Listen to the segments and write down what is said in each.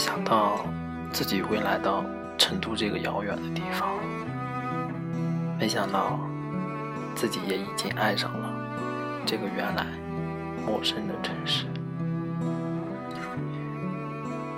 没想到自己会来到成都这个遥远的地方，没想到自己也已经爱上了这个原来陌生的城市，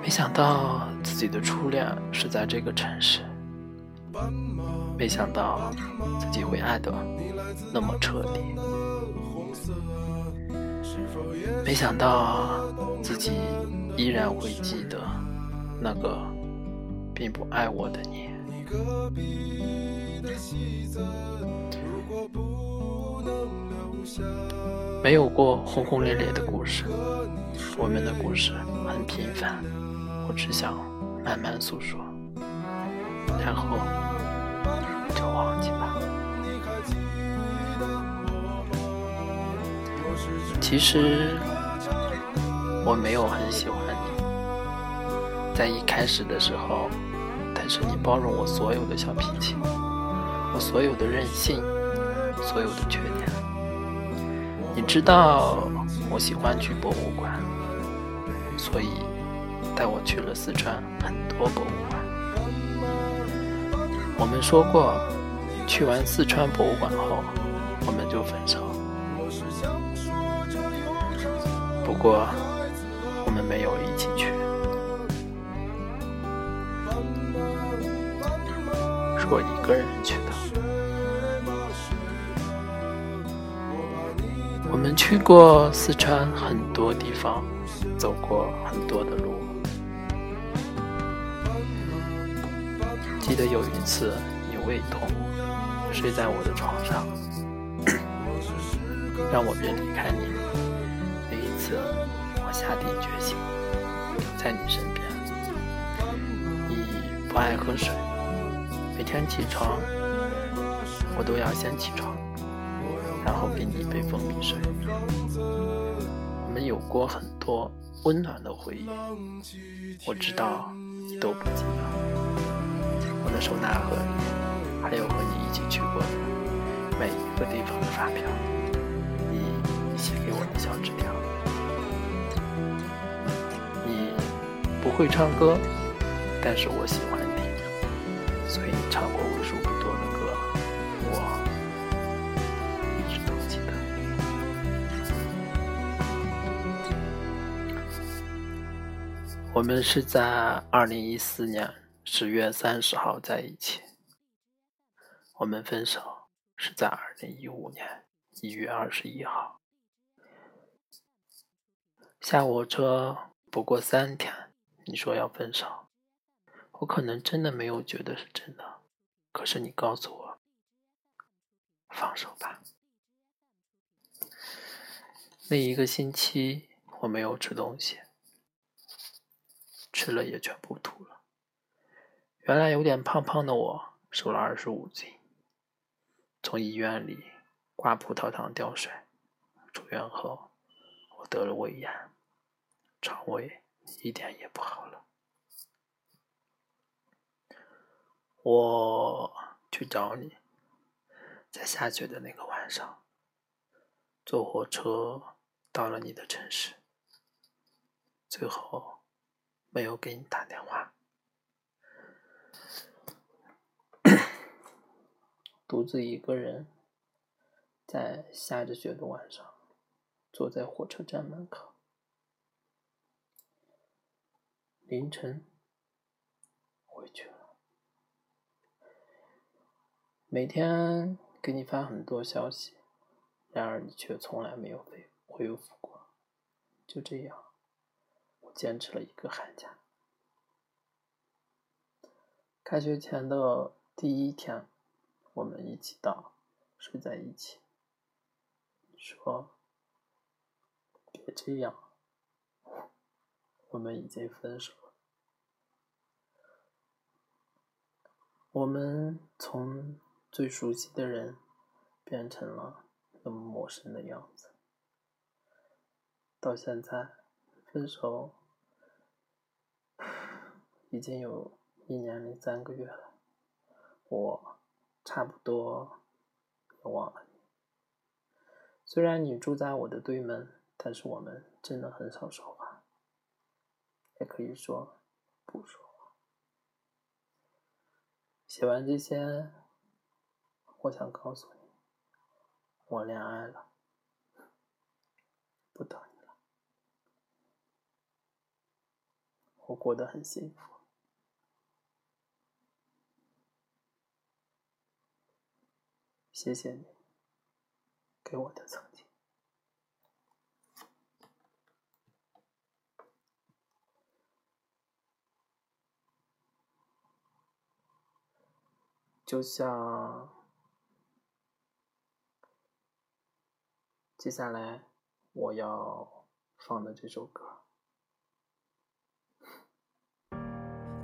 没想到自己的初恋是在这个城市，没想到自己会爱的那么彻底，没想到自己依然会记得那个并不爱我的你。没有过轰轰烈烈的故事，我们的故事很平凡，我只想慢慢诉说，然后就忘记吧。其实我没有很喜欢，在一开始的时候，但是你包容我所有的小脾气，我所有的任性，所有的缺点。你知道我喜欢去博物馆，所以带我去了四川很多博物馆。我们说过，去完四川博物馆后，我们就分手。不过，我们没有一起我一个人去的。我们去过四川很多地方，走过很多的路。记得有一次你胃痛，睡在我的床上，让我别离开你。那一次，我下定决心留在你身边。你不爱喝水，每天起床我都要先起床。然后给你一杯蜂蜜水。我们有过很多温暖的回忆，我知道你都不记得。我的手拿盒里还有和你一起去过的每一个地方的发票，你写给我的小纸条。你不会唱歌，但是我喜欢我们是在二零一四年十月三十号在一起，我们分手是在二零一五年一月二十一号。下火车不过三天，你说要分手，我可能真的没有觉得是真的，可是你告诉我，放手吧。那一个星期我没有吃东西。吃了也全部吐了。原来有点胖胖的我，瘦了二十五斤。从医院里挂葡萄糖吊水，出院后我得了胃炎，肠胃一点也不好了。我去找你，在下雪的那个晚上，坐火车到了你的城市，最后。没有给你打电话，独自一个人在下着雪的晚上，坐在火车站门口。凌晨回去了，每天给你发很多消息，然而你却从来没有回回复过。就这样，坚持了一个寒假。开学前的第一天，我们一起到，睡在一起。说：“别这样。”我们已经分手了。我们从最熟悉的人变成了那么陌生的样子。到现在，分手已经有一年零三个月了。我差不多也忘了你。虽然你住在我的对门，但是我们真的很少说话。也可以说不说话。写完这些，我想告诉你，我恋爱了，不等你了，我过得很幸福。谢谢你给我的曾经。就像接下来我要放的这首歌。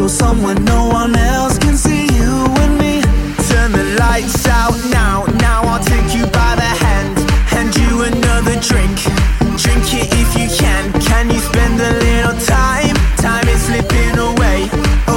Go somewhere no one else can see you and me Turn the lights out now, now I'll take you by the hand Hand you another drink Drink it if you can Can you spend a little time? Time is slipping away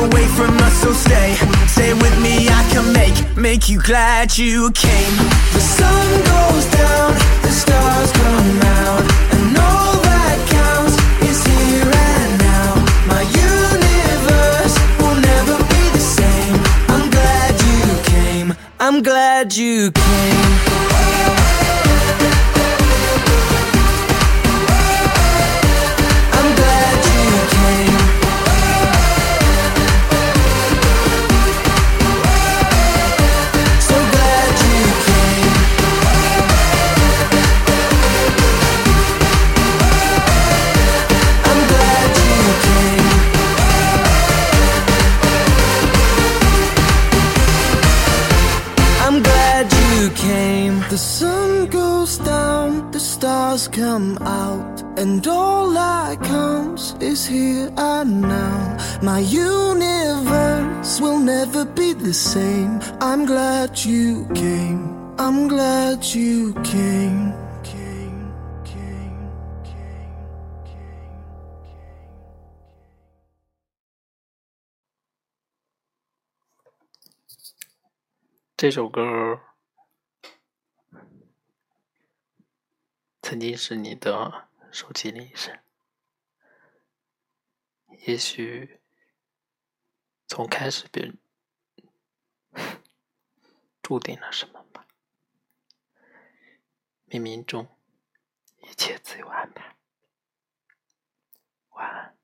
Away from us so stay Stay with me I can make make you glad you came. The sun goes down, the stars come out, you come out, and all that counts is here and now. My universe will never be the same. I'm glad you came. I'm glad you came. came, came, came, came. 这首歌 曾经是你的手机铃声，也许从开始便注定了什么吧。冥冥中，一切自有安排。晚安。